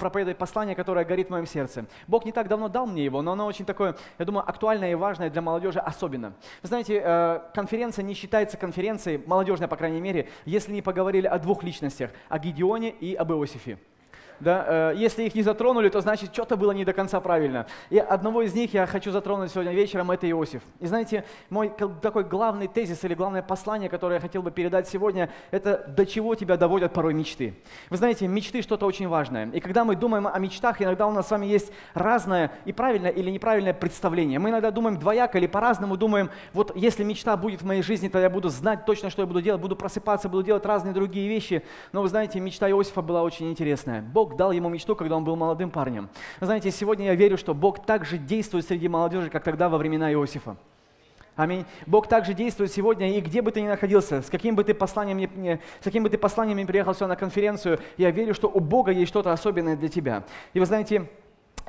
проповедовать послание, которое горит в моем сердце. Бог не так давно дал мне его, но оно очень такое, я думаю, актуальное и важное для молодежи особенно. Вы знаете, э, конференция не считается конференцией, молодежная, по крайней мере, если не поговорили о двух личностях, о Гедеоне и об Иосифе да, э, если их не затронули, то значит что-то было не до конца правильно. И одного из них я хочу затронуть сегодня вечером, это Иосиф. И знаете, мой такой главный тезис или главное послание, которое я хотел бы передать сегодня, это до чего тебя доводят порой мечты. Вы знаете, мечты что-то очень важное. И когда мы думаем о мечтах, иногда у нас с вами есть разное и правильное или неправильное представление. Мы иногда думаем двояко или по-разному думаем, вот если мечта будет в моей жизни, то я буду знать точно, что я буду делать, буду просыпаться, буду делать разные другие вещи. Но вы знаете, мечта Иосифа была очень интересная. Бог Бог дал ему мечту, когда он был молодым парнем. Знаете, сегодня я верю, что Бог также действует среди молодежи, как тогда во времена Иосифа. Аминь. Бог также действует сегодня, и где бы ты ни находился, с каким бы ты посланием не, с каким бы ты посланием не приехал сюда на конференцию, я верю, что у Бога есть что-то особенное для тебя. И вы знаете,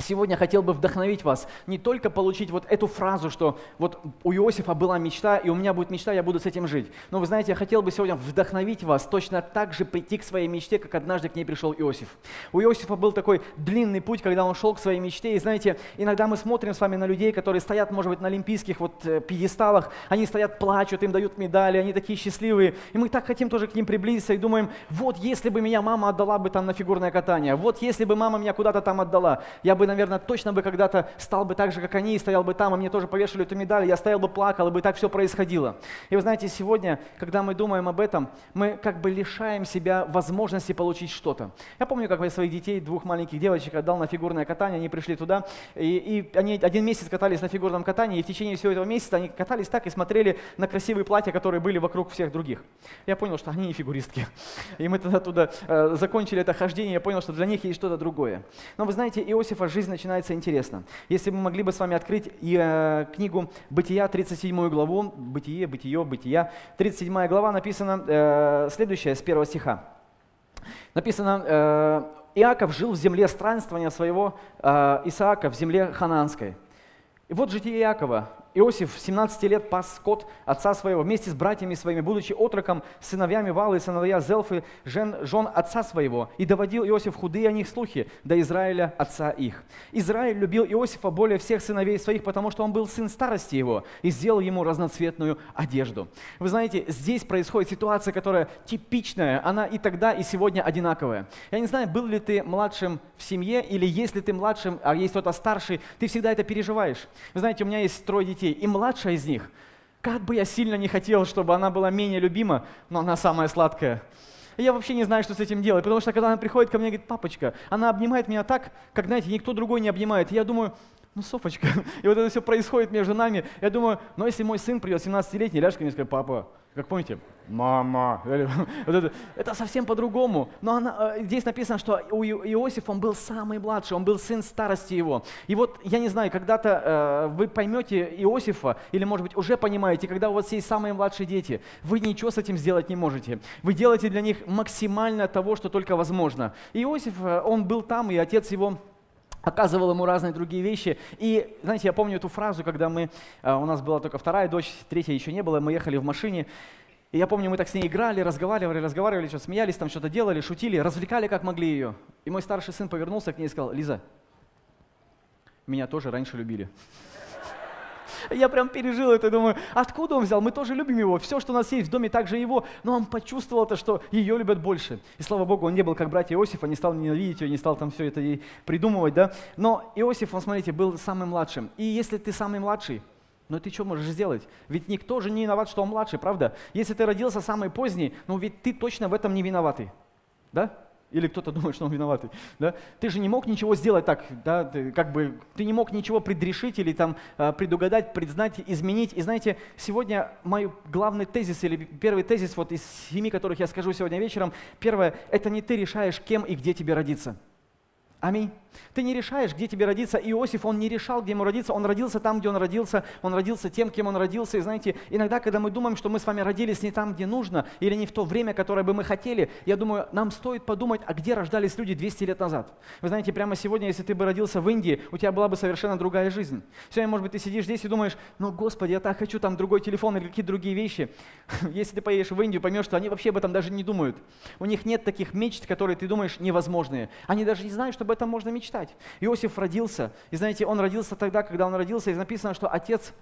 Сегодня хотел бы вдохновить вас не только получить вот эту фразу, что вот у Иосифа была мечта, и у меня будет мечта, я буду с этим жить. Но вы знаете, я хотел бы сегодня вдохновить вас точно так же прийти к своей мечте, как однажды к ней пришел Иосиф. У Иосифа был такой длинный путь, когда он шел к своей мечте. И знаете, иногда мы смотрим с вами на людей, которые стоят, может быть, на олимпийских вот э, пьедесталах, они стоят, плачут, им дают медали, они такие счастливые. И мы так хотим тоже к ним приблизиться и думаем, вот если бы меня мама отдала бы там на фигурное катание, вот если бы мама меня куда-то там отдала, я бы наверное, точно бы когда-то стал бы так же, как они, и стоял бы там, и мне тоже повешали эту медаль, я стоял бы, плакал, и бы так все происходило. И вы знаете, сегодня, когда мы думаем об этом, мы как бы лишаем себя возможности получить что-то. Я помню, как я своих детей, двух маленьких девочек, отдал на фигурное катание, они пришли туда, и, и они один месяц катались на фигурном катании, и в течение всего этого месяца они катались так и смотрели на красивые платья, которые были вокруг всех других. Я понял, что они не фигуристки. И мы тогда туда э, закончили это хождение, я понял, что для них есть что-то другое. Но вы знаете, Иосифа жизнь начинается интересно. Если мы могли бы с вами открыть и, э, книгу Бытия, 37 главу, Бытие, Бытие, Бытия, 37 глава, написано э, следующее с первого стиха. Написано, э, Иаков жил в земле странствования своего э, Исаака, в земле хананской. И вот житие Иакова. Иосиф 17 лет пас скот отца своего вместе с братьями своими, будучи отроком, сыновьями Валы сыновья Зелфы, жен, жен отца своего. И доводил Иосиф худые о них слухи до Израиля, отца их. Израиль любил Иосифа более всех сыновей своих, потому что он был сын старости его, и сделал ему разноцветную одежду. Вы знаете, здесь происходит ситуация, которая типичная, она и тогда, и сегодня одинаковая. Я не знаю, был ли ты младшим в семье, или если ты младшим, а есть кто-то старший, ты всегда это переживаешь. Вы знаете, у меня есть трое детей, детей, и младшая из них, как бы я сильно не хотел, чтобы она была менее любима, но она самая сладкая. И я вообще не знаю, что с этим делать, потому что когда она приходит ко мне и говорит, папочка, она обнимает меня так, как, знаете, никто другой не обнимает. И я думаю, ну, Софочка, и вот это все происходит между нами. Я думаю, ну, если мой сын придет 17-летний, ляжет мне скажет, папа, как помните, мама. Вот это, это совсем по-другому. Но она, э, здесь написано, что у Иосифа он был самый младший, он был сын старости его. И вот, я не знаю, когда-то э, вы поймете Иосифа, или, может быть, уже понимаете, когда у вас есть самые младшие дети, вы ничего с этим сделать не можете. Вы делаете для них максимально того, что только возможно. И Иосиф, э, он был там, и отец его оказывал ему разные другие вещи. И, знаете, я помню эту фразу, когда мы, э, у нас была только вторая дочь, третья еще не было, мы ехали в машине, и я помню, мы так с ней играли, разговаривали, разговаривали, что смеялись, там что-то делали, шутили, развлекали как могли ее. И мой старший сын повернулся к ней и сказал, Лиза, меня тоже раньше любили. Я прям пережил это, думаю, откуда он взял? Мы тоже любим его, все, что у нас есть в доме, также его. Но он почувствовал то, что ее любят больше. И слава Богу, он не был как братья Иосифа, не стал ненавидеть ее, не стал там все это ей придумывать, да. Но Иосиф, он, смотрите, был самым младшим. И если ты самый младший, ну ты что можешь сделать? Ведь никто же не виноват, что он младший, правда? Если ты родился самый поздний, ну ведь ты точно в этом не виноватый. Да? Или кто-то думает, что он виноватый. Да? Ты же не мог ничего сделать так, да? ты, как бы, ты не мог ничего предрешить или там, а, предугадать, предзнать, изменить. И знаете, сегодня мой главный тезис, или первый тезис вот из семи, которых я скажу сегодня вечером, первое, это не ты решаешь, кем и где тебе родиться. Аминь. Ты не решаешь, где тебе родиться. Иосиф, он не решал, где ему родиться. Он родился там, где он родился. Он родился тем, кем он родился. И знаете, иногда, когда мы думаем, что мы с вами родились не там, где нужно, или не в то время, которое бы мы хотели, я думаю, нам стоит подумать, а где рождались люди 200 лет назад. Вы знаете, прямо сегодня, если ты бы родился в Индии, у тебя была бы совершенно другая жизнь. Сегодня, может быть, ты сидишь здесь и думаешь, ну, Господи, я так хочу там другой телефон или какие-то другие вещи. Если ты поедешь в Индию, поймешь, что они вообще об этом даже не думают. У них нет таких мечт, которые ты думаешь невозможные. Они даже не знают, чтобы об этом можно мечтать. Иосиф родился, и знаете, он родился тогда, когда он родился, и написано, что отец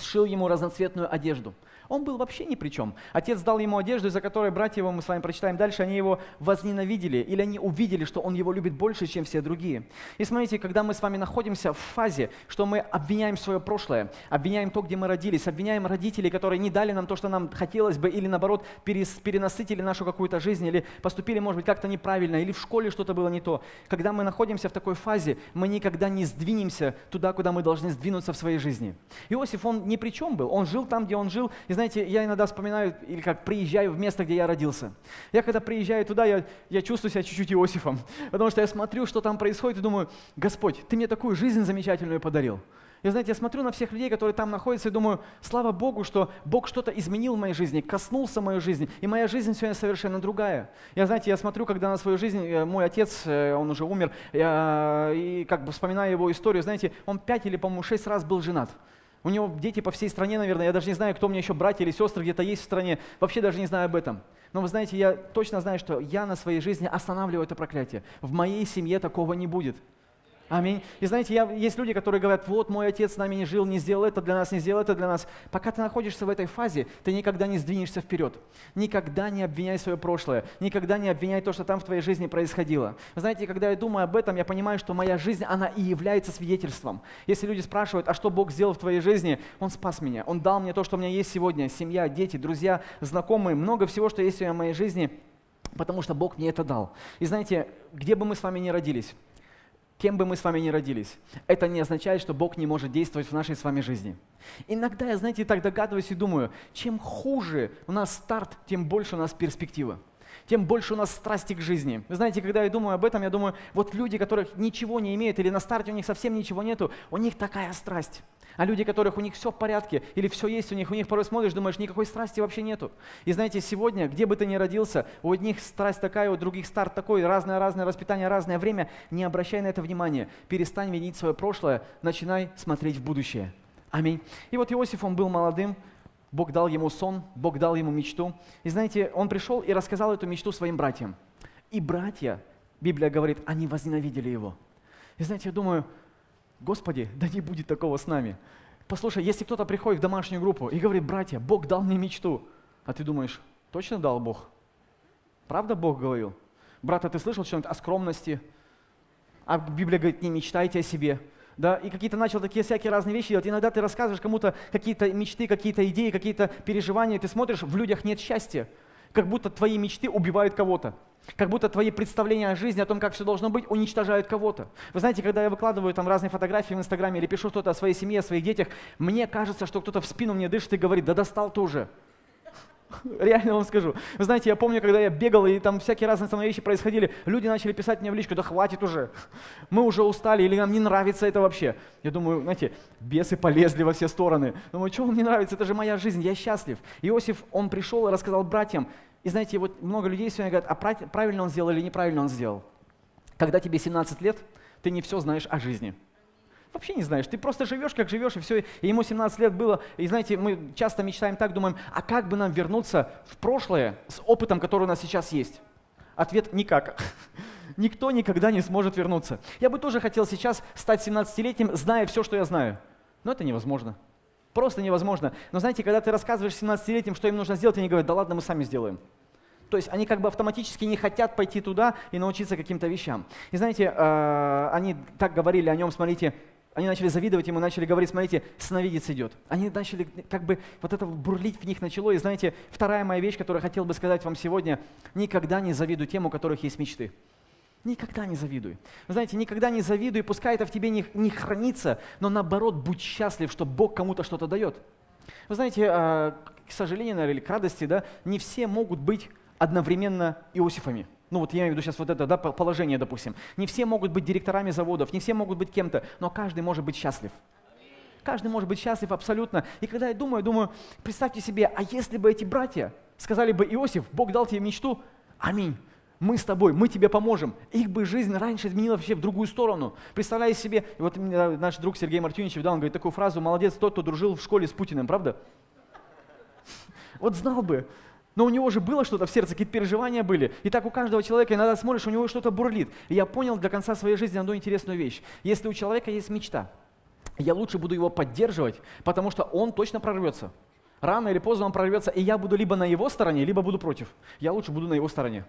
сшил ему разноцветную одежду. Он был вообще ни при чем. Отец дал ему одежду, из-за которой братья его, мы с вами прочитаем дальше, они его возненавидели, или они увидели, что он его любит больше, чем все другие. И смотрите, когда мы с вами находимся в фазе, что мы обвиняем свое прошлое, обвиняем то, где мы родились, обвиняем родителей, которые не дали нам то, что нам хотелось бы, или наоборот, перенасытили нашу какую-то жизнь, или поступили, может быть, как-то неправильно, или в школе что-то было не то. Когда мы находимся в такой фазе, мы никогда не сдвинемся туда, куда мы должны сдвинуться в своей жизни. Иосиф, он ни при чем был. Он жил там, где он жил, и знаете, я иногда вспоминаю, или как приезжаю в место, где я родился. Я когда приезжаю туда, я, я чувствую себя чуть-чуть Иосифом, потому что я смотрю, что там происходит, и думаю, Господь, Ты мне такую жизнь замечательную подарил. И знаете, я смотрю на всех людей, которые там находятся, и думаю, слава Богу, что Бог что-то изменил в моей жизни, коснулся моей жизни, и моя жизнь сегодня совершенно другая. Я, знаете, я смотрю, когда на свою жизнь, э, мой отец, э, он уже умер, я, и как бы вспоминаю его историю, знаете, он пять или, по-моему, шесть раз был женат. У него дети по всей стране, наверное. Я даже не знаю, кто у меня еще братья или сестры где-то есть в стране. Вообще даже не знаю об этом. Но вы знаете, я точно знаю, что я на своей жизни останавливаю это проклятие. В моей семье такого не будет. Аминь. И знаете, я, есть люди, которые говорят, вот мой отец с нами не жил, не сделал это для нас, не сделал это для нас. Пока ты находишься в этой фазе, ты никогда не сдвинешься вперед. Никогда не обвиняй свое прошлое. Никогда не обвиняй то, что там в твоей жизни происходило. Вы знаете, когда я думаю об этом, я понимаю, что моя жизнь, она и является свидетельством. Если люди спрашивают, а что Бог сделал в твоей жизни, Он спас меня. Он дал мне то, что у меня есть сегодня. Семья, дети, друзья, знакомые, много всего, что есть в моей жизни, потому что Бог мне это дал. И знаете, где бы мы с вами ни родились, кем бы мы с вами ни родились, это не означает, что Бог не может действовать в нашей с вами жизни. Иногда я, знаете, так догадываюсь и думаю, чем хуже у нас старт, тем больше у нас перспектива тем больше у нас страсти к жизни. Вы знаете, когда я думаю об этом, я думаю, вот люди, которых ничего не имеют, или на старте у них совсем ничего нету, у них такая страсть. А люди, которых у них все в порядке, или все есть у них, у них порой смотришь, думаешь, никакой страсти вообще нету. И знаете, сегодня, где бы ты ни родился, у одних страсть такая, у других старт такой, разное-разное воспитание, разное время, не обращай на это внимания. Перестань винить свое прошлое, начинай смотреть в будущее. Аминь. И вот Иосиф, он был молодым, Бог дал ему сон, Бог дал ему мечту. И знаете, он пришел и рассказал эту мечту своим братьям. И братья, Библия говорит, они возненавидели его. И знаете, я думаю, Господи, да не будет такого с нами. Послушай, если кто-то приходит в домашнюю группу и говорит, братья, Бог дал мне мечту, а ты думаешь, точно дал Бог? Правда Бог говорил? Брат, а ты слышал что-нибудь о скромности? А Библия говорит, не мечтайте о себе. Да, и какие-то начал такие всякие разные вещи делать. Иногда ты рассказываешь кому-то какие-то мечты, какие-то идеи, какие-то переживания, ты смотришь, в людях нет счастья. Как будто твои мечты убивают кого-то. Как будто твои представления о жизни, о том, как все должно быть, уничтожают кого-то. Вы знаете, когда я выкладываю там разные фотографии в Инстаграме или пишу что-то о своей семье, о своих детях, мне кажется, что кто-то в спину мне дышит и говорит, да достал ты уже. Реально вам скажу. Вы знаете, я помню, когда я бегал, и там всякие разные со вещи происходили, люди начали писать мне в личку, да хватит уже, мы уже устали, или нам не нравится это вообще. Я думаю, знаете, бесы полезли во все стороны. Думаю, что вам не нравится, это же моя жизнь, я счастлив. Иосиф, он пришел и рассказал братьям, и знаете, вот много людей сегодня говорят, а правильно он сделал или неправильно он сделал. Когда тебе 17 лет, ты не все знаешь о жизни. Вообще не знаешь, ты просто живешь, как живешь, и все. И ему 17 лет было, и знаете, мы часто мечтаем так, думаем, а как бы нам вернуться в прошлое с опытом, который у нас сейчас есть? Ответ – никак. Никто никогда не сможет вернуться. Я бы тоже хотел сейчас стать 17-летним, зная все, что я знаю. Но это невозможно. Просто невозможно. Но знаете, когда ты рассказываешь 17-летним, что им нужно сделать, они говорят, да ладно, мы сами сделаем. То есть они как бы автоматически не хотят пойти туда и научиться каким-то вещам. И знаете, э, они так говорили о нем, смотрите, они начали завидовать ему, начали говорить, смотрите, сновидец идет. Они начали, как бы, вот это бурлить в них начало. И знаете, вторая моя вещь, которую я хотел бы сказать вам сегодня, никогда не завидуй тем, у которых есть мечты. Никогда не завидуй. Вы знаете, никогда не завидуй, пускай это в тебе не, не хранится, но наоборот, будь счастлив, что Бог кому-то что-то дает. Вы знаете, а, к сожалению, наверное, или к радости, да, не все могут быть одновременно Иосифами. Ну вот я имею в виду сейчас вот это да, положение, допустим. Не все могут быть директорами заводов, не все могут быть кем-то, но каждый может быть счастлив. Каждый может быть счастлив абсолютно. И когда я думаю, думаю, представьте себе, а если бы эти братья сказали бы, Иосиф, Бог дал тебе мечту, аминь мы с тобой, мы тебе поможем. Их бы жизнь раньше изменила вообще в другую сторону. Представляете себе, и вот наш друг Сергей Мартьюнич, да, он говорит такую фразу, молодец тот, кто дружил в школе с Путиным, правда? Вот знал бы, Но у него же было что-то в сердце, какие-то переживания были. И так у каждого человека иногда смотришь, у него что-то бурлит. И я понял до конца своей жизни одну интересную вещь. Если у человека есть мечта, я лучше буду его поддерживать, потому что он точно прорвется. Рано или поздно он прорвется, и я буду либо на его стороне, либо буду против. Я лучше буду на его стороне.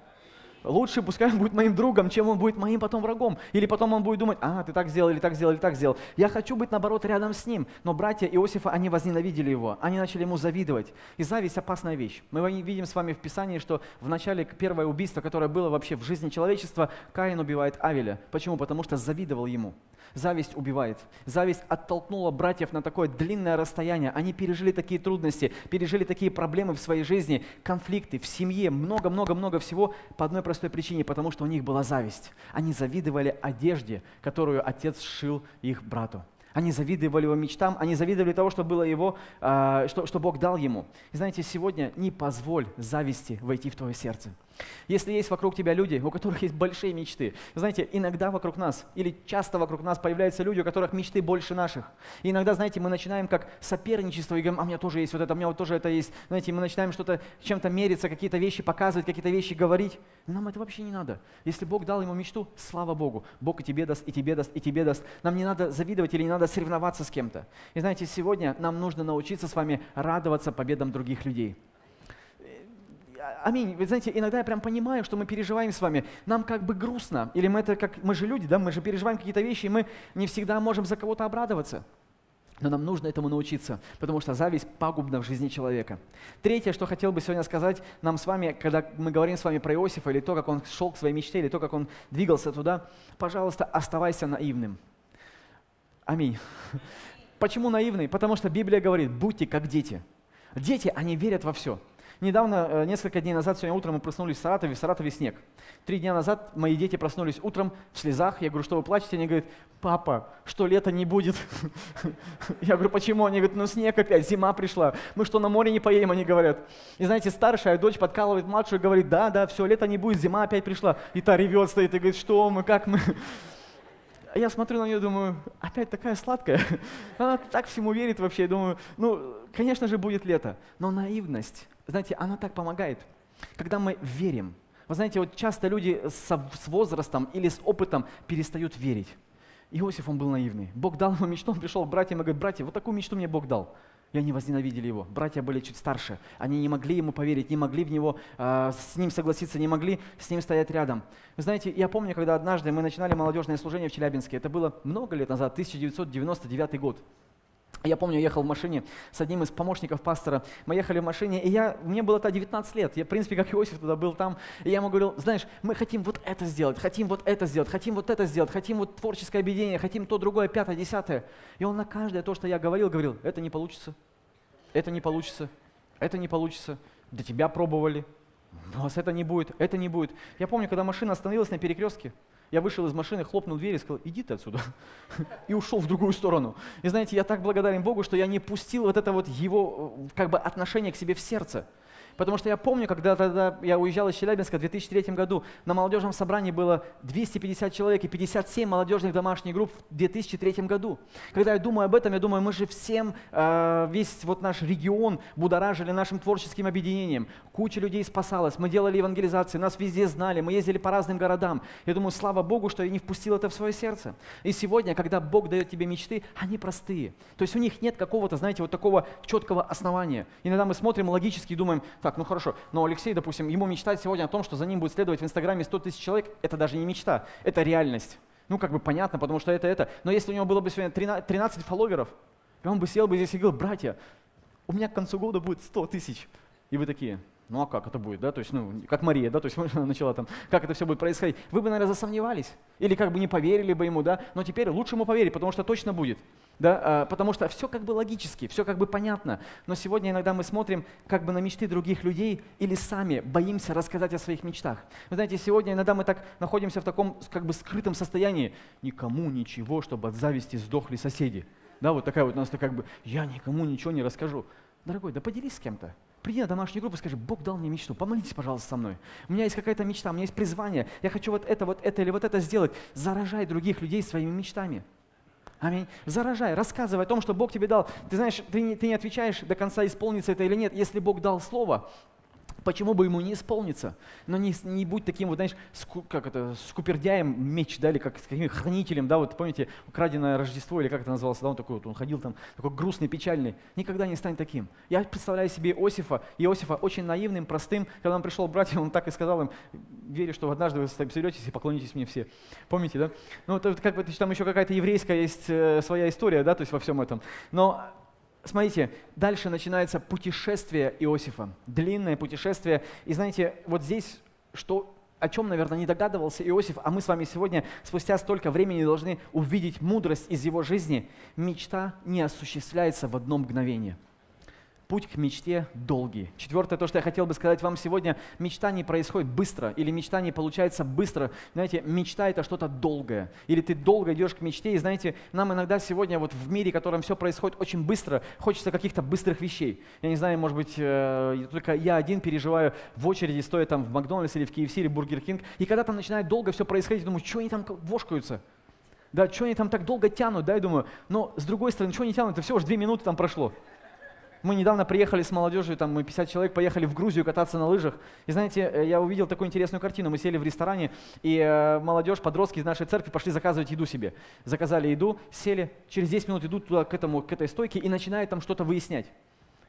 Лучше пускай он будет моим другом, чем он будет моим потом врагом. Или потом он будет думать, а, ты так сделал, или так сделал, или так сделал. Я хочу быть, наоборот, рядом с ним. Но братья Иосифа, они возненавидели его. Они начали ему завидовать. И зависть – опасная вещь. Мы видим с вами в Писании, что в начале первое убийство, которое было вообще в жизни человечества, Каин убивает Авеля. Почему? Потому что завидовал ему. Зависть убивает. Зависть оттолкнула братьев на такое длинное расстояние. Они пережили такие трудности, пережили такие проблемы в своей жизни, конфликты в семье, много-много-много всего по одной простой причине, потому что у них была зависть. Они завидовали одежде, которую отец сшил их брату. Они завидовали его мечтам, они завидовали того, что было его, а, что, что Бог дал ему. И знаете, сегодня не позволь зависти войти в твое сердце. Если есть вокруг тебя люди, у которых есть большие мечты, знаете, иногда вокруг нас или часто вокруг нас появляются люди, у которых мечты больше наших. И иногда, знаете, мы начинаем как соперничество и говорим, а у меня тоже есть вот это, у меня вот тоже это есть. Знаете, мы начинаем что-то, чем-то мериться, какие-то вещи показывать, какие-то вещи говорить. Нам это вообще не надо. Если Бог дал ему мечту, слава Богу, Бог и тебе даст, и тебе даст, и тебе даст. Нам не надо завидовать или не надо соревноваться с кем-то. И знаете, сегодня нам нужно научиться с вами радоваться победам других людей аминь. Вы знаете, иногда я прям понимаю, что мы переживаем с вами. Нам как бы грустно. Или мы это как, мы же люди, да, мы же переживаем какие-то вещи, и мы не всегда можем за кого-то обрадоваться. Но нам нужно этому научиться, потому что зависть пагубна в жизни человека. Третье, что хотел бы сегодня сказать нам с вами, когда мы говорим с вами про Иосифа, или то, как он шел к своей мечте, или то, как он двигался туда, пожалуйста, оставайся наивным. Аминь. Почему наивный? Потому что Библия говорит, будьте как дети. Дети, они верят во все. Недавно, э, несколько дней назад, сегодня утром мы проснулись в Саратове, в Саратове снег. Три дня назад мои дети проснулись утром в слезах. Я говорю, что вы плачете? Они говорят, папа, что лето не будет? Я говорю, почему? Они говорят, ну снег опять, зима пришла. Мы что, на море не поедем? Они говорят. И знаете, старшая дочь подкалывает младшую и говорит, да, да, все, лето не будет, зима опять пришла. И та ревет, стоит и говорит, что мы, как мы? А я смотрю на нее, думаю, опять такая сладкая. Она так всему верит вообще. Я думаю, ну, конечно же, будет лето. Но наивность, знаете, она так помогает. Когда мы верим, вы знаете, вот часто люди с, возрастом или с опытом перестают верить. Иосиф, он был наивный. Бог дал ему мечту, он пришел к братьям и говорит, братья, вот такую мечту мне Бог дал. И они возненавидели его. Братья были чуть старше. Они не могли ему поверить, не могли в него, э, с ним согласиться, не могли с ним стоять рядом. Вы знаете, я помню, когда однажды мы начинали молодежное служение в Челябинске. Это было много лет назад, 1999 год. Я помню, ехал в машине с одним из помощников пастора. Мы ехали в машине, и я, мне было тогда 19 лет. Я, в принципе, как Иосиф тогда был там. И я ему говорил, знаешь, мы хотим вот это сделать, хотим вот это сделать, хотим вот это сделать, хотим вот творческое объединение, хотим то, другое, пятое, десятое. И он на каждое то, что я говорил, говорил, это не получится, это не получится, это не получится. До тебя пробовали, у вас это не будет, это не будет. Я помню, когда машина остановилась на перекрестке, я вышел из машины, хлопнул дверь и сказал, иди ты отсюда. И ушел в другую сторону. И знаете, я так благодарен Богу, что я не пустил вот это вот его э, как бы отношение к себе в сердце. Потому что я помню, когда тогда я уезжал из Челябинска в 2003 году, на молодежном собрании было 250 человек и 57 молодежных домашних групп в 2003 году. Когда я думаю об этом, я думаю, мы же всем, э, весь вот наш регион будоражили нашим творческим объединением. Куча людей спасалась, мы делали евангелизации, нас везде знали, мы ездили по разным городам. Я думаю, слава Богу, что я не впустил это в свое сердце. И сегодня, когда Бог дает тебе мечты, они простые. То есть у них нет какого-то, знаете, вот такого четкого основания. Иногда мы смотрим логически и думаем, так, ну хорошо, но Алексей, допустим, ему мечтать сегодня о том, что за ним будет следовать в Инстаграме 100 тысяч человек, это даже не мечта, это реальность. Ну, как бы понятно, потому что это это. Но если у него было бы сегодня 13 фолловеров, и он бы сел бы здесь и говорил, братья, у меня к концу года будет 100 тысяч. И вы такие, ну а как это будет, да, то есть, ну, как Мария, да, то есть начала там, как это все будет происходить, вы бы, наверное, засомневались, или как бы не поверили бы ему, да, но теперь лучше ему поверить, потому что точно будет, да, а, потому что все как бы логически, все как бы понятно, но сегодня иногда мы смотрим как бы на мечты других людей или сами боимся рассказать о своих мечтах. Вы знаете, сегодня иногда мы так находимся в таком как бы скрытом состоянии, никому ничего, чтобы от зависти сдохли соседи, да, вот такая вот у нас как бы, я никому ничего не расскажу. Дорогой, да поделись с кем-то, приди на домашнюю группу и скажи, Бог дал мне мечту, помолитесь, пожалуйста, со мной. У меня есть какая-то мечта, у меня есть призвание, я хочу вот это, вот это или вот это сделать. Заражай других людей своими мечтами. Аминь. Заражай, рассказывай о том, что Бог тебе дал. Ты знаешь, ты не, ты не отвечаешь до конца, исполнится это или нет. Если Бог дал слово, Почему бы ему не исполниться? Но не, не будь таким, вот знаешь, ску, как это, скупердяем меч, да, или как с каким хранителем, да, вот помните, украденное Рождество, или как это называлось, да, он такой вот, он ходил там, такой грустный, печальный. Никогда не стань таким. Я представляю себе Иосифа, Иосифа очень наивным, простым, когда он пришел к он так и сказал им, верю, что однажды вы соберетесь и поклонитесь мне все. Помните, да? Ну, это как бы там еще какая-то еврейская есть э, своя история, да, то есть во всем этом. Но смотрите, дальше начинается путешествие Иосифа, длинное путешествие. И знаете, вот здесь, что, о чем, наверное, не догадывался Иосиф, а мы с вами сегодня, спустя столько времени, должны увидеть мудрость из его жизни. Мечта не осуществляется в одно мгновение – Путь к мечте долгий. Четвертое, то, что я хотел бы сказать вам сегодня, мечта не происходит быстро, или мечта не получается быстро. Знаете, мечта это что-то долгое. Или ты долго идешь к мечте, и знаете, нам иногда сегодня вот в мире, в котором все происходит очень быстро, хочется каких-то быстрых вещей. Я не знаю, может быть, э, только я один переживаю в очереди, стоя там в McDonald's или в KFC или Burger King, и когда там начинает долго все происходить, думаю, что они там вошкаются? Да, что они там так долго тянут, да, я думаю, но с другой стороны, что они тянут, это всего лишь две минуты там прошло. Мы недавно приехали с молодежью, там мы 50 человек поехали в Грузию кататься на лыжах. И знаете, э, я увидел такую интересную картину. Мы сели в ресторане, и э, молодежь, подростки из нашей церкви пошли заказывать еду себе. Заказали еду, сели, через 10 минут идут туда, к, этому, к этой стойке и начинают там что-то выяснять.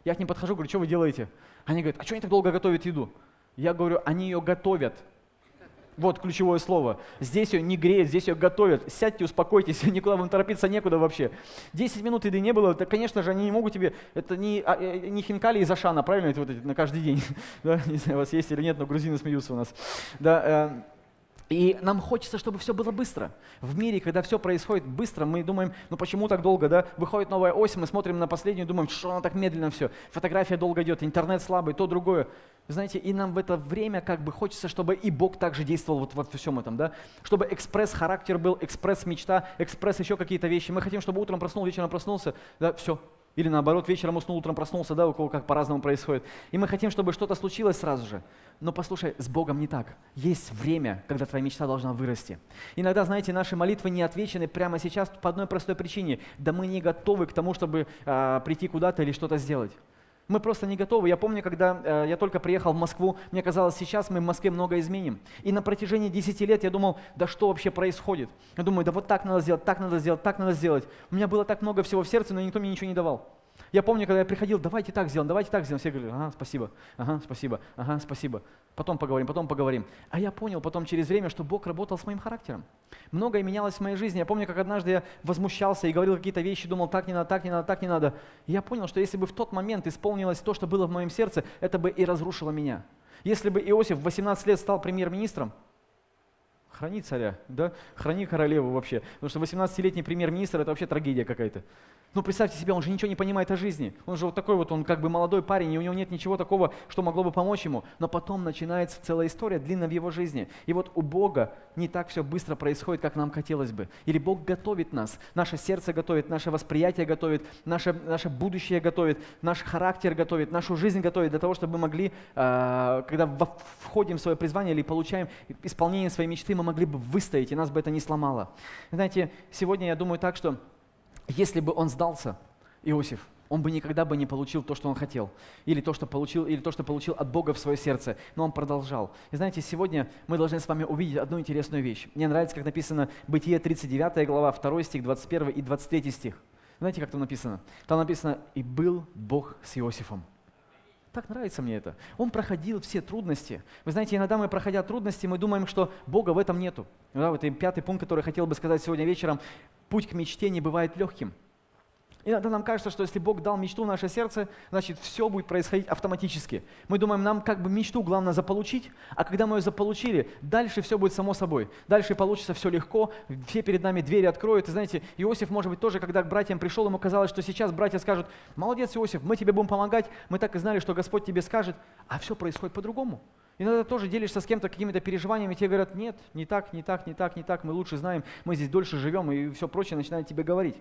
Я к ним подхожу, говорю, что вы делаете? Они говорят, а что они так долго готовят еду? Я говорю, они ее готовят. Вот ключевое слово. Здесь ее не греют, здесь ее готовят. Сядьте, успокойтесь, никуда вам торопиться некуда вообще. Десять минут еды не было, то, конечно же, они не могут тебе, это не, а, э, не хинкали из Ашана, правильно, это вот на каждый день. да? Не знаю, у вас есть или нет, но грузины смеются у нас. Да, э, и нам хочется, чтобы все было быстро. В мире, когда все происходит быстро, мы думаем, ну почему так долго, да? Выходит новая ось, мы смотрим на последнюю, думаем, что она так медленно все. Фотография долго идет, интернет слабый, то другое. Знаете, и нам в это время как бы хочется, чтобы и Бог также действовал вот во всем этом, да? Чтобы экспресс-характер был, экспресс-мечта, экспресс еще какие-то вещи. Мы хотим, чтобы утром проснулся, вечером проснулся, да, все, или наоборот, вечером уснул, утром проснулся, да, у кого как по-разному происходит. И мы хотим, чтобы что-то случилось сразу же. Но послушай, с Богом не так. Есть время, когда твоя мечта должна вырасти. Иногда, знаете, наши молитвы не отвечены прямо сейчас по одной простой причине. Да мы не готовы к тому, чтобы э, прийти куда-то или что-то сделать. Мы просто не готовы. Я помню, когда э, я только приехал в Москву, мне казалось, сейчас мы в Москве много изменим. И на протяжении 10 лет я думал, да что вообще происходит? Я думаю, да вот так надо сделать, так надо сделать, так надо сделать. У меня было так много всего в сердце, но никто мне ничего не давал. Я помню, когда я приходил, давайте так сделаем, давайте так сделаем. Все говорили, ага, спасибо, ага, спасибо, ага, спасибо. Потом поговорим, потом поговорим. А я понял потом через время, что Бог работал с моим характером. Многое менялось в моей жизни. Я помню, как однажды я возмущался и говорил какие-то вещи, думал, так не надо, так не надо, так не надо. И я понял, что если бы в тот момент исполнилось то, что было в моем сердце, это бы и разрушило меня. Если бы Иосиф в 18 лет стал премьер-министром, храни царя, да, храни королеву вообще. Потому что 18-летний премьер-министр – это вообще трагедия какая-то. Ну, представьте себе, он же ничего не понимает о жизни. Он же вот такой вот, он как бы молодой парень, и у него нет ничего такого, что могло бы помочь ему. Но потом начинается целая история, длинная в его жизни. И вот у Бога не так все быстро происходит, как нам хотелось бы. Или Бог готовит нас, наше сердце готовит, наше восприятие готовит, наше, наше будущее готовит, наш характер готовит, нашу жизнь готовит для того, чтобы мы могли, э, когда входим в свое призвание или получаем исполнение своей мечты, мы могли бы выстоять, и нас бы это не сломало. Знаете, сегодня я думаю так, что если бы он сдался, Иосиф, он бы никогда бы не получил то, что он хотел, или то, что получил, или то, что получил от Бога в свое сердце, но он продолжал. И знаете, сегодня мы должны с вами увидеть одну интересную вещь. Мне нравится, как написано Бытие 39 глава, 2 стих, 21 и 23 стих. Знаете, как там написано? Там написано «И был Бог с Иосифом». Так нравится мне это. Он проходил все трудности. Вы знаете, иногда мы, проходя трудности, мы думаем, что Бога в этом нету. Да, вот и пятый пункт, который хотел бы сказать сегодня вечером. Путь к мечте не бывает легким. Иногда нам кажется, что если Бог дал мечту в наше сердце, значит все будет происходить автоматически. Мы думаем, нам как бы мечту главное заполучить, а когда мы ее заполучили, дальше все будет само собой. Дальше получится все легко, все перед нами двери откроют. И знаете, Иосиф, может быть, тоже, когда к братьям пришел, ему казалось, что сейчас братья скажут, молодец, Иосиф, мы тебе будем помогать, мы так и знали, что Господь тебе скажет, а все происходит по-другому. Иногда тоже делишься с кем-то какими-то переживаниями, тебе говорят, нет, не так, не так, не так, не так, мы лучше знаем, мы здесь дольше живем, и все прочее начинают тебе говорить.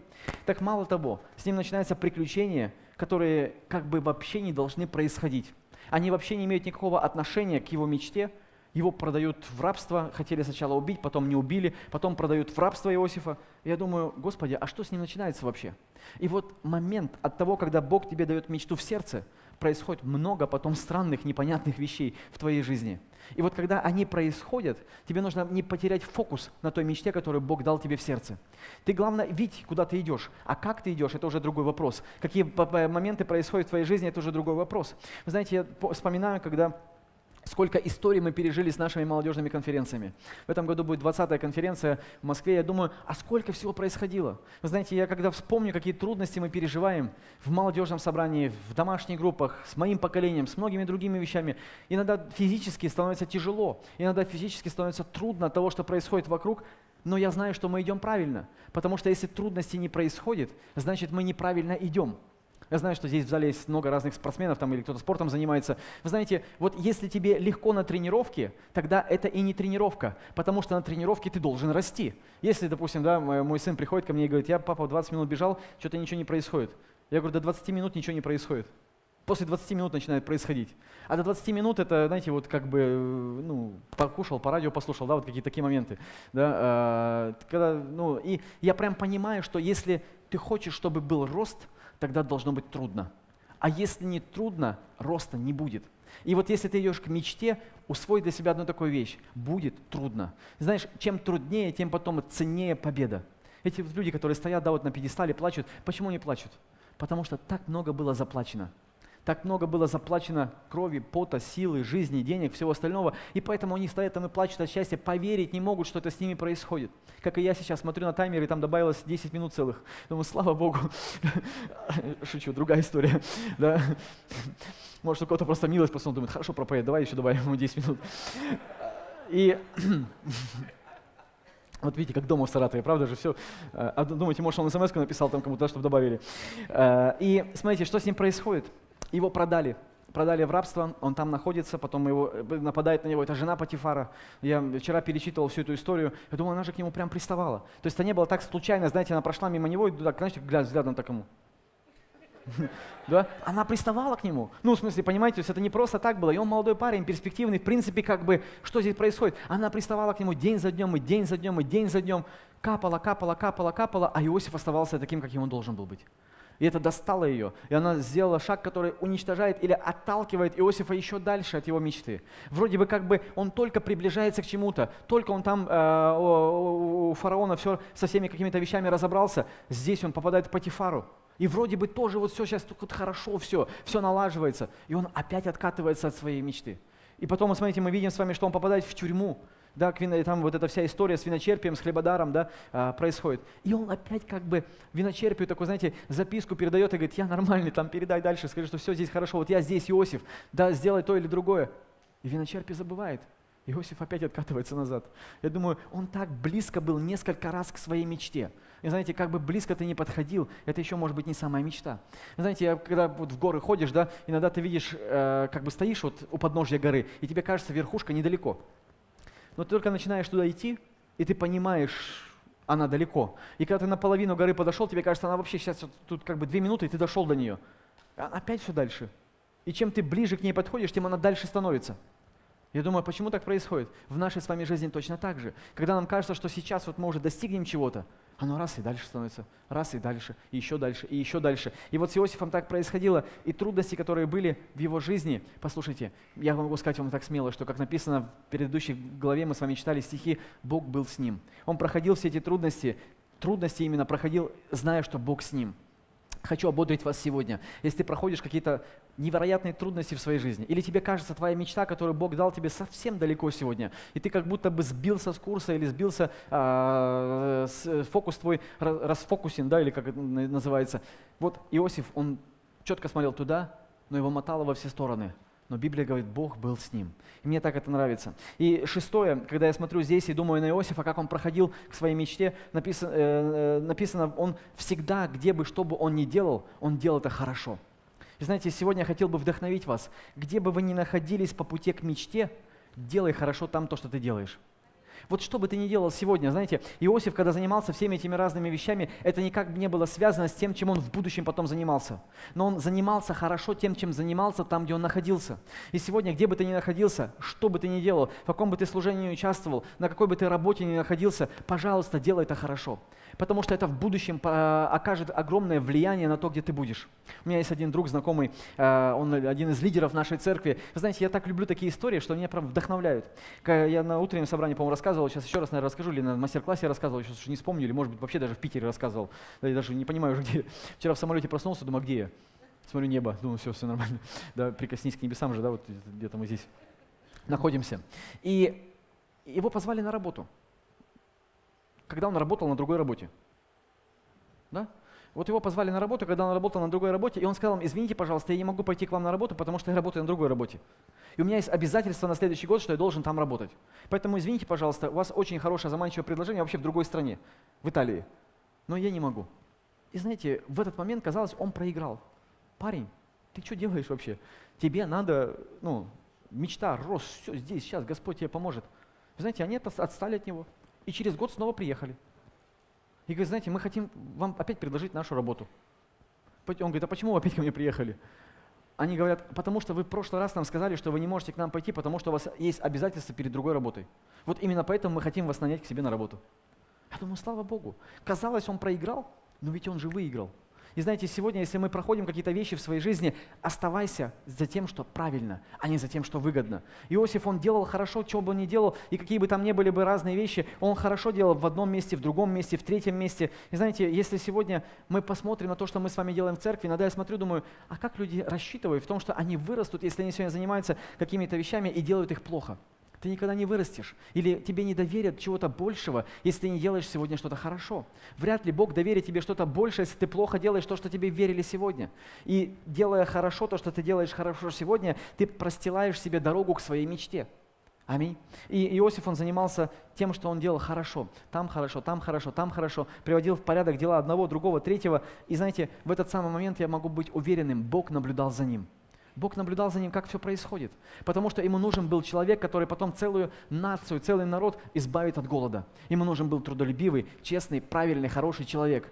Так мало того, с ним начинаются приключения, которые как бы вообще не должны происходить. Они вообще не имеют никакого отношения к его мечте, его продают в рабство, хотели сначала убить, потом не убили, потом продают в рабство Иосифа. Я думаю, Господи, а что с ним начинается вообще? И вот момент от того, когда Бог тебе дает мечту в сердце, происходит много потом странных, непонятных вещей в твоей жизни. И вот когда они происходят, тебе нужно не потерять фокус на той мечте, которую Бог дал тебе в сердце. Ты, главное, видеть, куда ты идешь. А как ты идешь, это уже другой вопрос. Какие моменты происходят в твоей жизни, это уже другой вопрос. Вы знаете, я вспоминаю, когда сколько историй мы пережили с нашими молодежными конференциями. В этом году будет 20-я конференция в Москве. Я думаю, а сколько всего происходило? Вы знаете, я когда вспомню, какие трудности мы переживаем в молодежном собрании, в домашних группах, с моим поколением, с многими другими вещами, иногда физически становится тяжело, иногда физически становится трудно от того, что происходит вокруг, но я знаю, что мы идем правильно. Потому что если трудности не происходит, значит мы неправильно идем. Я знаю, что здесь в зале есть много разных спортсменов там, или кто-то спортом занимается. Вы знаете, вот если тебе легко на тренировке, тогда это и не тренировка, потому что на тренировке ты должен расти. Если, допустим, да, мой сын приходит ко мне и говорит, я, папа, 20 минут бежал, что-то ничего не происходит. Я говорю, до 20 минут ничего не происходит. После 20 минут начинает происходить. А до 20 минут это, знаете, вот как бы, ну, покушал, по радио послушал, да, вот какие-то такие моменты. Да, э, когда, ну, и я прям понимаю, что если ты хочешь, чтобы был рост – тогда должно быть трудно. А если не трудно, роста не будет. И вот если ты идешь к мечте, усвой для себя одну такую вещь. Будет трудно. Знаешь, чем труднее, тем потом ценнее победа. Эти люди, которые стоят да, вот на пьедестале, плачут. Почему не плачут? Потому что так много было заплачено так много было заплачено крови, пота, силы, жизни, денег, всего остального, и поэтому они стоят там и плачут от счастья, поверить не могут, что это с ними происходит. Как и я сейчас смотрю на таймер, и там добавилось 10 минут целых. Думаю, слава Богу. Шучу, другая история. Да? Может, у кого-то просто милость, просто думает, хорошо, проповедь, давай еще добавим ему 10 минут. И вот видите, как дома в Саратове, правда же все. А думаете, может, он смс написал там кому-то, чтобы добавили. Э, и смотрите, что с ним происходит. Его продали. Продали в рабство, он там находится, потом его, э, нападает на него, это жена Патифара. Я вчера перечитывал всю эту историю, я думал, она же к нему прям приставала. То есть это не было так случайно, знаете, она прошла мимо него, и так, знаете, взглядом такому. Да? Она приставала к нему. Ну, в смысле, понимаете, то это не просто так было. И он молодой парень, перспективный, в принципе, как бы, что здесь происходит? Она приставала к нему день за днем, и день за днем, и день за днем. Капала, капала, капала, капала, а Иосиф оставался таким, каким он должен был быть. И это достало ее. И она сделала шаг, который уничтожает или отталкивает Иосифа еще дальше от его мечты. Вроде бы как бы он только приближается к чему-то, только он там э, у, фараона все со всеми какими-то вещами разобрался, здесь он попадает в Патифару. И вроде бы тоже вот все сейчас тут хорошо, все, все налаживается. И он опять откатывается от своей мечты. И потом, смотрите, мы видим с вами, что он попадает в тюрьму да, там вот эта вся история с виночерпием, с хлебодаром, да, а, происходит. И он опять как бы виночерпию такой, знаете, записку передает и говорит, я нормальный, там передай дальше, скажи, что все здесь хорошо, вот я здесь, Иосиф, да, сделай то или другое. И виночерпий забывает. Иосиф опять откатывается назад. Я думаю, он так близко был несколько раз к своей мечте. И знаете, как бы близко ты не подходил, это еще может быть не самая мечта. Знаете, когда вот в горы ходишь, да, иногда ты видишь, э, как бы стоишь вот у подножья горы, и тебе кажется, верхушка недалеко. Но ты только начинаешь туда идти, и ты понимаешь, она далеко. И когда ты наполовину горы подошел, тебе кажется, она вообще сейчас тут как бы две минуты, и ты дошел до нее. А она опять все дальше. И чем ты ближе к ней подходишь, тем она дальше становится. Я думаю, почему так происходит? В нашей с вами жизни точно так же. Когда нам кажется, что сейчас вот мы уже достигнем чего-то, оно раз и дальше становится, раз и дальше, и еще дальше, и еще дальше. И вот с Иосифом так происходило, и трудности, которые были в его жизни, послушайте, я могу сказать вам так смело, что, как написано в предыдущей главе, мы с вами читали стихи, Бог был с ним. Он проходил все эти трудности, трудности именно проходил, зная, что Бог с ним – Хочу ободрить вас сегодня. Если ты проходишь какие-то невероятные трудности в своей жизни, или тебе кажется твоя мечта, которую Бог дал тебе совсем далеко сегодня, и ты как будто бы сбился с курса или сбился, а, с, фокус твой расфокусен, да, или как это называется. Вот Иосиф, он четко смотрел туда, но его мотало во все стороны. Но Библия говорит, Бог был с ним. И мне так это нравится. И шестое, когда я смотрю здесь и думаю на Иосифа, как он проходил к своей мечте, написано, э, э, написано он всегда, где бы, что бы он ни делал, он делал это хорошо. И знаете, сегодня я хотел бы вдохновить вас. Где бы вы ни находились по пути к мечте, делай хорошо там то, что ты делаешь. Вот что бы ты ни делал сегодня, знаете, Иосиф, когда занимался всеми этими разными вещами, это никак не было связано с тем, чем он в будущем потом занимался. Но он занимался хорошо тем, чем занимался там, где он находился. И сегодня, где бы ты ни находился, что бы ты ни делал, в каком бы ты служении ни участвовал, на какой бы ты работе ни находился, пожалуйста, делай это хорошо. Потому что это в будущем э, окажет огромное влияние на то, где ты будешь. У меня есть один друг знакомый, э, он один из лидеров нашей церкви. Вы знаете, я так люблю такие истории, что меня прям вдохновляют. Я на утреннем собрании, по-моему, рассказывал, сейчас еще раз, наверное, расскажу, или на мастер-классе рассказывал, сейчас уже не вспомню, или, может быть, вообще даже в Питере рассказывал. Я даже не понимаю уже, где. Вчера в самолете проснулся, думаю, а где я? Смотрю небо, думаю, все, все нормально. Да, прикоснись к небесам же, да, вот где-то мы здесь находимся. И его позвали на работу когда он работал на другой работе. Да? Вот его позвали на работу, когда он работал на другой работе, и он сказал, извините, пожалуйста, я не могу пойти к вам на работу, потому что я работаю на другой работе. И у меня есть обязательство на следующий год, что я должен там работать. Поэтому извините, пожалуйста, у вас очень хорошее заманчивое предложение вообще в другой стране, в Италии. Но я не могу. И знаете, в этот момент казалось, он проиграл. Парень, ты что делаешь вообще? Тебе надо, ну, мечта, рост, все здесь, сейчас Господь тебе поможет. Вы знаете, они отстали от него. И через год снова приехали. И говорит, знаете, мы хотим вам опять предложить нашу работу. Он говорит, а почему вы опять ко мне приехали? Они говорят, потому что вы в прошлый раз нам сказали, что вы не можете к нам пойти, потому что у вас есть обязательства перед другой работой. Вот именно поэтому мы хотим вас нанять к себе на работу. Я думаю, слава Богу. Казалось, он проиграл, но ведь он же выиграл. И знаете, сегодня, если мы проходим какие-то вещи в своей жизни, оставайся за тем, что правильно, а не за тем, что выгодно. Иосиф, он делал хорошо, что бы он ни делал, и какие бы там ни были бы разные вещи, он хорошо делал в одном месте, в другом месте, в третьем месте. И знаете, если сегодня мы посмотрим на то, что мы с вами делаем в церкви, иногда я смотрю, думаю, а как люди рассчитывают в том, что они вырастут, если они сегодня занимаются какими-то вещами и делают их плохо? Ты никогда не вырастешь. Или тебе не доверят чего-то большего, если ты не делаешь сегодня что-то хорошо. Вряд ли Бог доверит тебе что-то большее, если ты плохо делаешь то, что тебе верили сегодня. И делая хорошо то, что ты делаешь хорошо сегодня, ты простилаешь себе дорогу к своей мечте. Аминь. И Иосиф, он занимался тем, что он делал хорошо. Там хорошо, там хорошо, там хорошо. Приводил в порядок дела одного, другого, третьего. И знаете, в этот самый момент я могу быть уверенным, Бог наблюдал за ним. Бог наблюдал за ним, как все происходит. Потому что ему нужен был человек, который потом целую нацию, целый народ избавит от голода. Ему нужен был трудолюбивый, честный, правильный, хороший человек.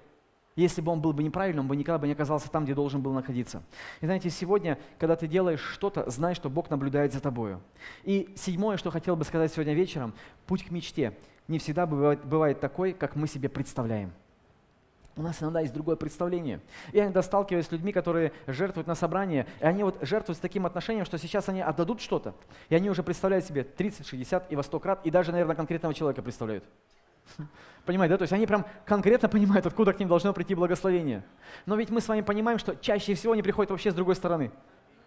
Если бы он был бы неправильным, он бы никогда бы не оказался там, где должен был находиться. И знаете, сегодня, когда ты делаешь что-то, знай, что Бог наблюдает за тобою. И седьмое, что хотел бы сказать сегодня вечером, путь к мечте не всегда бывает, такой, как мы себе представляем. У нас иногда есть другое представление. Я иногда сталкиваюсь с людьми, которые жертвуют на собрание, и они вот жертвуют с таким отношением, что сейчас они отдадут что-то, и они уже представляют себе 30, 60 и во 100 крат, и даже, наверное, конкретного человека представляют. Понимаете, да? То есть они прям конкретно понимают, откуда к ним должно прийти благословение. Но ведь мы с вами понимаем, что чаще всего они приходят вообще с другой стороны.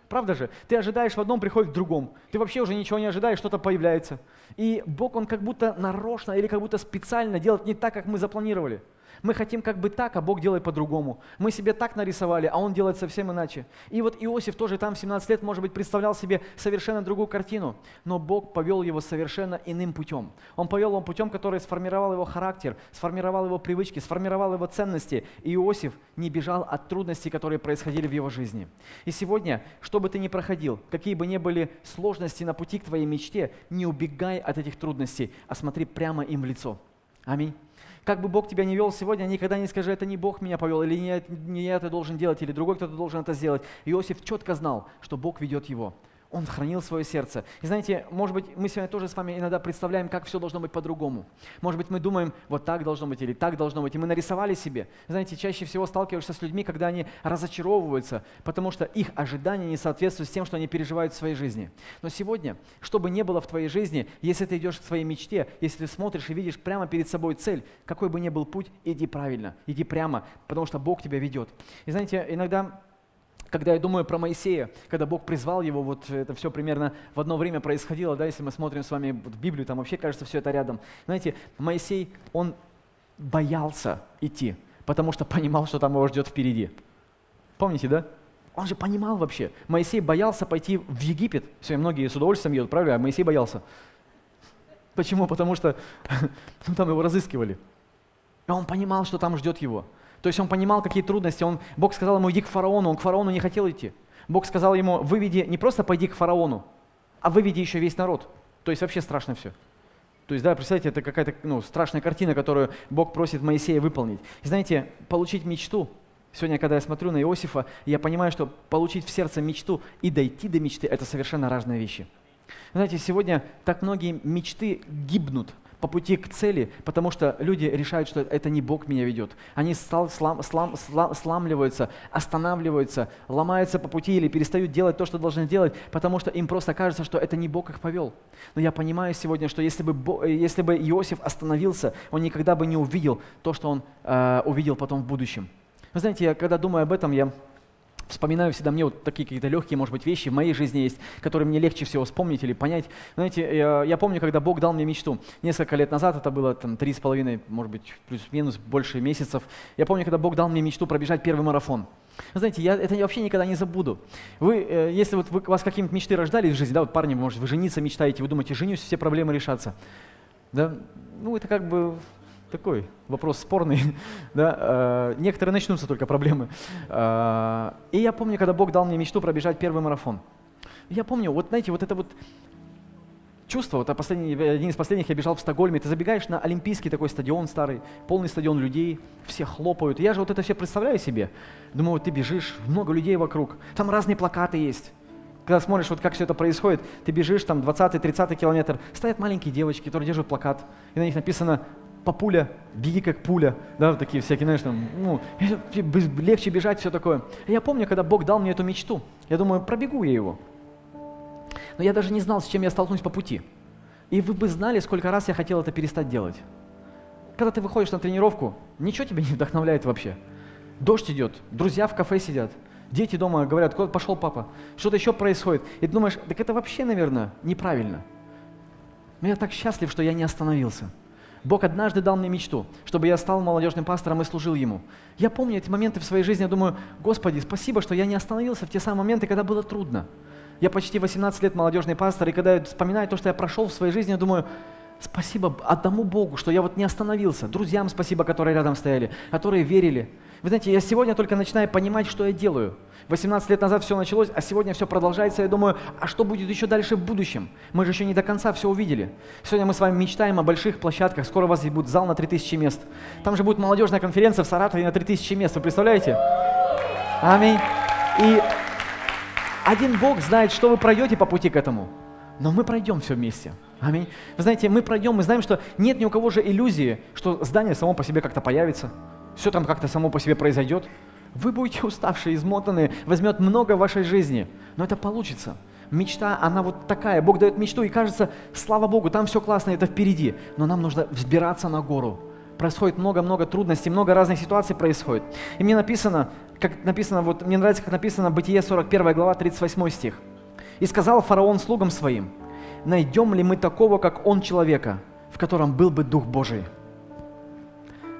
Правда же? Ты ожидаешь в одном, приходит в другом. Ты вообще уже ничего не ожидаешь, что-то появляется. И Бог, Он как будто нарочно или как будто специально делает не так, как мы запланировали. Мы хотим как бы так, а Бог делает по-другому. Мы себе так нарисовали, а Он делает совсем иначе. И вот Иосиф тоже там в 17 лет, может быть, представлял себе совершенно другую картину, но Бог повел его совершенно иным путем. Он повел его путем, который сформировал его характер, сформировал его привычки, сформировал его ценности. И Иосиф не бежал от трудностей, которые происходили в его жизни. И сегодня, что бы ты ни проходил, какие бы ни были сложности на пути к твоей мечте, не убегай от этих трудностей, а смотри прямо им в лицо. Аминь. Как бы Бог тебя не вел сегодня, никогда не скажи, это не Бог меня повел, или не, не я это должен делать, или другой кто-то должен это сделать. Иосиф четко знал, что Бог ведет его. Он хранил свое сердце. И знаете, может быть, мы сегодня тоже с вами иногда представляем, как все должно быть по-другому. Может быть, мы думаем, вот так должно быть или так должно быть. И мы нарисовали себе. Знаете, чаще всего сталкиваешься с людьми, когда они разочаровываются, потому что их ожидания не соответствуют с тем, что они переживают в своей жизни. Но сегодня, что бы ни было в твоей жизни, если ты идешь к своей мечте, если ты смотришь и видишь прямо перед собой цель, какой бы ни был путь, иди правильно, иди прямо, потому что Бог тебя ведет. И знаете, иногда когда я думаю про Моисея, когда Бог призвал его, вот это все примерно в одно время происходило, да, если мы смотрим с вами в Библию, там вообще кажется все это рядом. Знаете, Моисей, он боялся идти, потому что понимал, что там его ждет впереди. Помните, да? Он же понимал вообще. Моисей боялся пойти в Египет. Все, многие с удовольствием едут, правильно? А Моисей боялся. Почему? Потому что ну, там его разыскивали. И он понимал, что там ждет его. То есть он понимал, какие трудности. Он, Бог сказал ему, иди к фараону. Он к фараону не хотел идти. Бог сказал ему, выведи, не просто пойди к фараону, а выведи еще весь народ. То есть вообще страшно все. То есть, да, представьте, это какая-то ну, страшная картина, которую Бог просит Моисея выполнить. И знаете, получить мечту, сегодня, когда я смотрю на Иосифа, я понимаю, что получить в сердце мечту и дойти до мечты – это совершенно разные вещи. Знаете, сегодня так многие мечты гибнут – по пути к цели, потому что люди решают, что это не Бог меня ведет. Они слам, слам, слам, сламливаются, останавливаются, ломаются по пути или перестают делать то, что должны делать, потому что им просто кажется, что это не Бог их повел. Но я понимаю сегодня, что если бы, если бы Иосиф остановился, он никогда бы не увидел то, что он э, увидел потом в будущем. Вы знаете, я когда думаю об этом, я вспоминаю всегда, мне вот такие какие-то легкие, может быть, вещи в моей жизни есть, которые мне легче всего вспомнить или понять. Знаете, я, я помню, когда Бог дал мне мечту. Несколько лет назад, это было там три с половиной, может быть, плюс-минус, больше месяцев. Я помню, когда Бог дал мне мечту пробежать первый марафон. Знаете, я это вообще никогда не забуду. Вы, э, если вот вы, вас какие-нибудь мечты рождались в жизни, да, вот парни, может, вы жениться мечтаете, вы думаете, женюсь, все проблемы решатся. Да? Ну, это как бы такой вопрос спорный. да? Э, некоторые начнутся только проблемы. Э, и я помню, когда Бог дал мне мечту пробежать первый марафон. Я помню, вот знаете, вот это вот чувство, вот последний, один из последних я бежал в Стокгольме, ты забегаешь на олимпийский такой стадион старый, полный стадион людей, все хлопают. Я же вот это все представляю себе. Думаю, вот ты бежишь, много людей вокруг, там разные плакаты есть. Когда смотришь, вот как все это происходит, ты бежишь, там 20-30 километр, стоят маленькие девочки, которые держат плакат, и на них написано папуля, беги как пуля, да, такие всякие, знаешь, там, ну, легче бежать, все такое. Я помню, когда Бог дал мне эту мечту, я думаю, пробегу я его. Но я даже не знал, с чем я столкнусь по пути. И вы бы знали, сколько раз я хотел это перестать делать. Когда ты выходишь на тренировку, ничего тебя не вдохновляет вообще. Дождь идет, друзья в кафе сидят, дети дома говорят, куда пошел папа, что-то еще происходит. И ты думаешь, так это вообще, наверное, неправильно. Но я так счастлив, что я не остановился. Бог однажды дал мне мечту, чтобы я стал молодежным пастором и служил Ему. Я помню эти моменты в своей жизни, я думаю, Господи, спасибо, что я не остановился в те самые моменты, когда было трудно. Я почти 18 лет молодежный пастор, и когда я вспоминаю то, что я прошел в своей жизни, я думаю, спасибо одному Богу, что я вот не остановился. Друзьям спасибо, которые рядом стояли, которые верили. Вы знаете, я сегодня только начинаю понимать, что я делаю – 18 лет назад все началось, а сегодня все продолжается. Я думаю, а что будет еще дальше в будущем? Мы же еще не до конца все увидели. Сегодня мы с вами мечтаем о больших площадках. Скоро у вас будет зал на 3000 мест. Там же будет молодежная конференция в Саратове на 3000 мест. Вы представляете? Аминь. И один Бог знает, что вы пройдете по пути к этому. Но мы пройдем все вместе. Аминь. Вы знаете, мы пройдем, мы знаем, что нет ни у кого же иллюзии, что здание само по себе как-то появится. Все там как-то само по себе произойдет. Вы будете уставшие, измотанные, возьмет много вашей жизни, но это получится. Мечта, она вот такая. Бог дает мечту, и кажется, слава Богу, там все классно, это впереди. Но нам нужно взбираться на гору. Происходит много-много трудностей, много разных ситуаций происходит. И мне написано, как написано, вот мне нравится, как написано Бытие 41 глава, 38 стих. «И сказал фараон слугам своим, найдем ли мы такого, как он человека, в котором был бы Дух Божий?»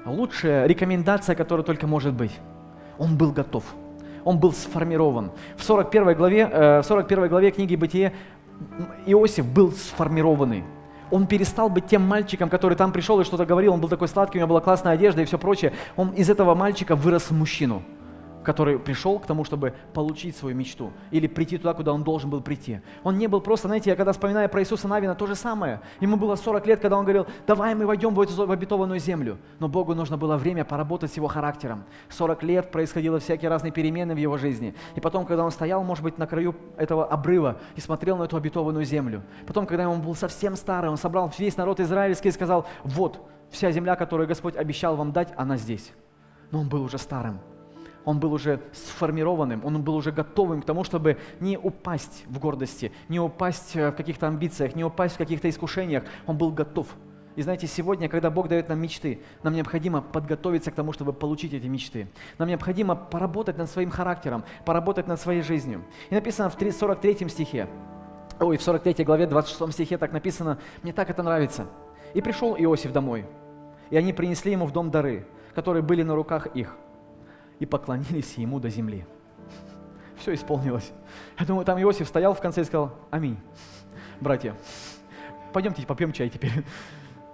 Лучшая рекомендация, которая только может быть – он был готов. Он был сформирован. В 41 главе, э, в 41 главе книги Бытие Иосиф был сформированный. Он перестал быть тем мальчиком, который там пришел и что-то говорил, он был такой сладкий, у него была классная одежда и все прочее. Он из этого мальчика вырос в мужчину который пришел к тому, чтобы получить свою мечту или прийти туда, куда он должен был прийти. Он не был просто, знаете, я когда вспоминаю про Иисуса Навина, то же самое. Ему было 40 лет, когда он говорил, давай мы войдем в обетованную землю. Но Богу нужно было время поработать с его характером. 40 лет происходило всякие разные перемены в его жизни. И потом, когда он стоял, может быть, на краю этого обрыва и смотрел на эту обетованную землю. Потом, когда он был совсем старый, он собрал весь народ израильский и сказал, вот, вся земля, которую Господь обещал вам дать, она здесь. Но он был уже старым он был уже сформированным, он был уже готовым к тому, чтобы не упасть в гордости, не упасть э, в каких-то амбициях, не упасть в каких-то искушениях. Он был готов. И знаете, сегодня, когда Бог дает нам мечты, нам необходимо подготовиться к тому, чтобы получить эти мечты. Нам необходимо поработать над своим характером, поработать над своей жизнью. И написано в 43 стихе, ой, в 43 главе, 26 стихе так написано, мне так это нравится. «И пришел Иосиф домой, и они принесли ему в дом дары, которые были на руках их и поклонились ему до земли. Все исполнилось. Я думаю, там Иосиф стоял в конце и сказал, аминь. Братья, пойдемте попьем чай теперь.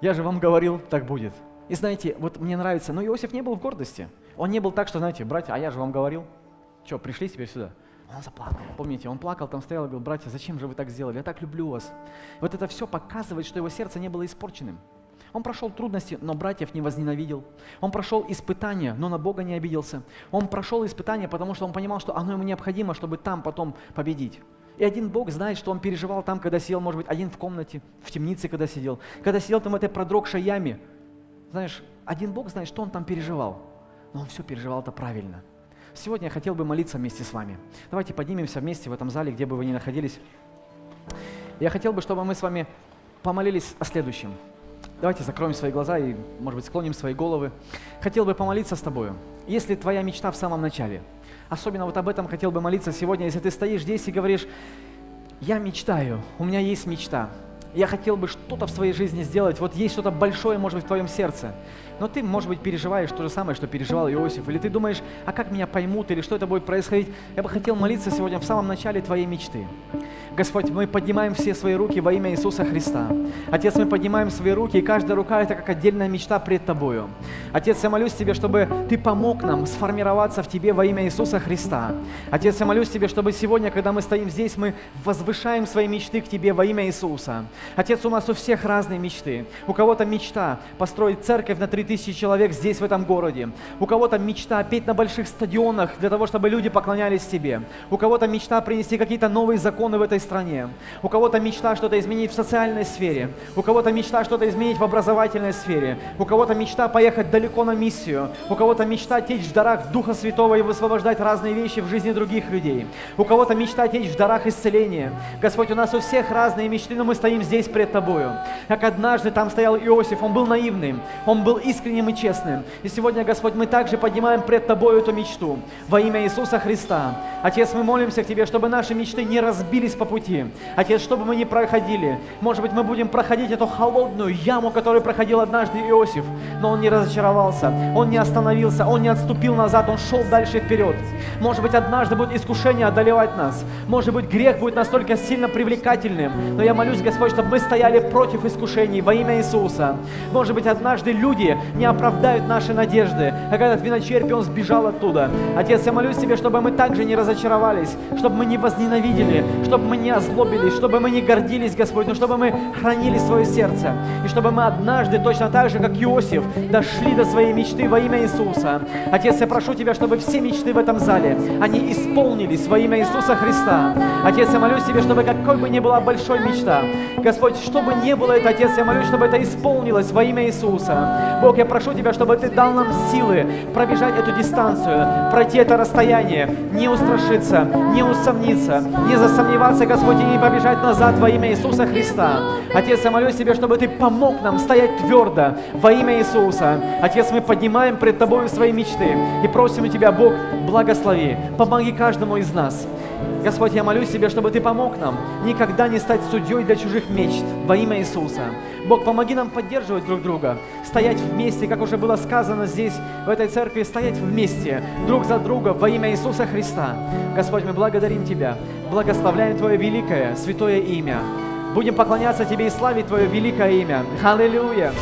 Я же вам говорил, так будет. И знаете, вот мне нравится, но Иосиф не был в гордости. Он не был так, что, знаете, братья, а я же вам говорил. Что, пришли теперь сюда? Он заплакал. Помните, он плакал, там стоял и говорил, братья, зачем же вы так сделали? Я так люблю вас. Вот это все показывает, что его сердце не было испорченным. Он прошел трудности, но братьев не возненавидел. Он прошел испытания, но на Бога не обиделся. Он прошел испытания, потому что он понимал, что оно ему необходимо, чтобы там потом победить. И один Бог знает, что он переживал там, когда сидел, может быть, один в комнате, в темнице, когда сидел, когда сидел там в этой продрогшей яме. Знаешь, один Бог знает, что он там переживал. Но он все переживал это правильно. Сегодня я хотел бы молиться вместе с вами. Давайте поднимемся вместе в этом зале, где бы вы ни находились. Я хотел бы, чтобы мы с вами помолились о следующем. Давайте закроем свои глаза и, может быть, склоним свои головы. Хотел бы помолиться с тобою. Если твоя мечта в самом начале, особенно вот об этом хотел бы молиться сегодня, если ты стоишь здесь и говоришь, я мечтаю, у меня есть мечта, я хотел бы что-то в своей жизни сделать, вот есть что-то большое, может быть, в твоем сердце, но ты, может быть, переживаешь то же самое, что переживал Иосиф, или ты думаешь, а как меня поймут, или что это будет происходить. Я бы хотел молиться сегодня в самом начале твоей мечты. Господь, мы поднимаем все свои руки во имя Иисуса Христа. Отец, мы поднимаем свои руки, и каждая рука – это как отдельная мечта пред Тобою. Отец, я молюсь Тебе, чтобы Ты помог нам сформироваться в Тебе во имя Иисуса Христа. Отец, я молюсь Тебе, чтобы сегодня, когда мы стоим здесь, мы возвышаем свои мечты к Тебе во имя Иисуса. Отец, у нас у всех разные мечты. У кого-то мечта построить церковь на 3000 человек здесь, в этом городе. У кого-то мечта петь на больших стадионах для того, чтобы люди поклонялись Тебе. У кого-то мечта принести какие-то новые законы в этой стране. У кого-то мечта что-то изменить в социальной сфере. У кого-то мечта что-то изменить в образовательной сфере. У кого-то мечта поехать далеко на миссию. У кого-то мечта течь в дарах Духа Святого и высвобождать разные вещи в жизни других людей. У кого-то мечта течь в дарах исцеления. Господь, у нас у всех разные мечты, но мы стоим здесь пред Тобою. Как однажды там стоял Иосиф, он был наивным, он был искренним и честным. И сегодня, Господь, мы также поднимаем пред Тобою эту мечту во имя Иисуса Христа. Отец, мы молимся к Тебе, чтобы наши мечты не разбились по пути. Отец, чтобы мы не проходили. Может быть, мы будем проходить эту холодную яму, которую проходил однажды Иосиф, но он не разочаровался, он не остановился, он не отступил назад, он шел дальше вперед. Может быть, однажды будет искушение одолевать нас. Может быть, грех будет настолько сильно привлекательным. Но я молюсь, Господь, чтобы мы стояли против искушений во имя Иисуса. Может быть, однажды люди не оправдают наши надежды, как этот виночерпий, он сбежал оттуда. Отец, я молюсь Тебе, чтобы мы также не разочаровались, чтобы мы не возненавидели, чтобы мы не озлобились, чтобы мы не гордились, Господь, но чтобы мы хранили свое сердце. И чтобы мы однажды, точно так же, как Иосиф, дошли до своей мечты во имя Иисуса. Отец, я прошу Тебя, чтобы все мечты в этом зале, они исполнились во имя Иисуса Христа. Отец, я молюсь Тебе, чтобы какой бы ни была большой мечта, Господь, что бы ни было это, Отец, я молюсь, чтобы это исполнилось во имя Иисуса. Бог, я прошу Тебя, чтобы Ты дал нам силы пробежать эту дистанцию, пройти это расстояние, не устрашиться, не усомниться, не засомневаться, Господь, и не побежать назад во имя Иисуса Христа. Отец, я молюсь Тебе, чтобы Ты помог нам стоять твердо во имя Иисуса. Отец, мы поднимаем пред Тобой свои мечты и просим у Тебя, Бог, благослови, помоги каждому из нас. Господь, я молюсь Тебе, чтобы Ты помог нам никогда не стать судьей для чужих мечт во имя Иисуса. Бог, помоги нам поддерживать друг друга, стоять вместе, как уже было сказано здесь, в этой церкви, стоять вместе, друг за друга во имя Иисуса Христа. Господь, мы благодарим Тебя, благословляем Твое великое, святое имя. Будем поклоняться Тебе и славить Твое великое имя. Аллилуйя!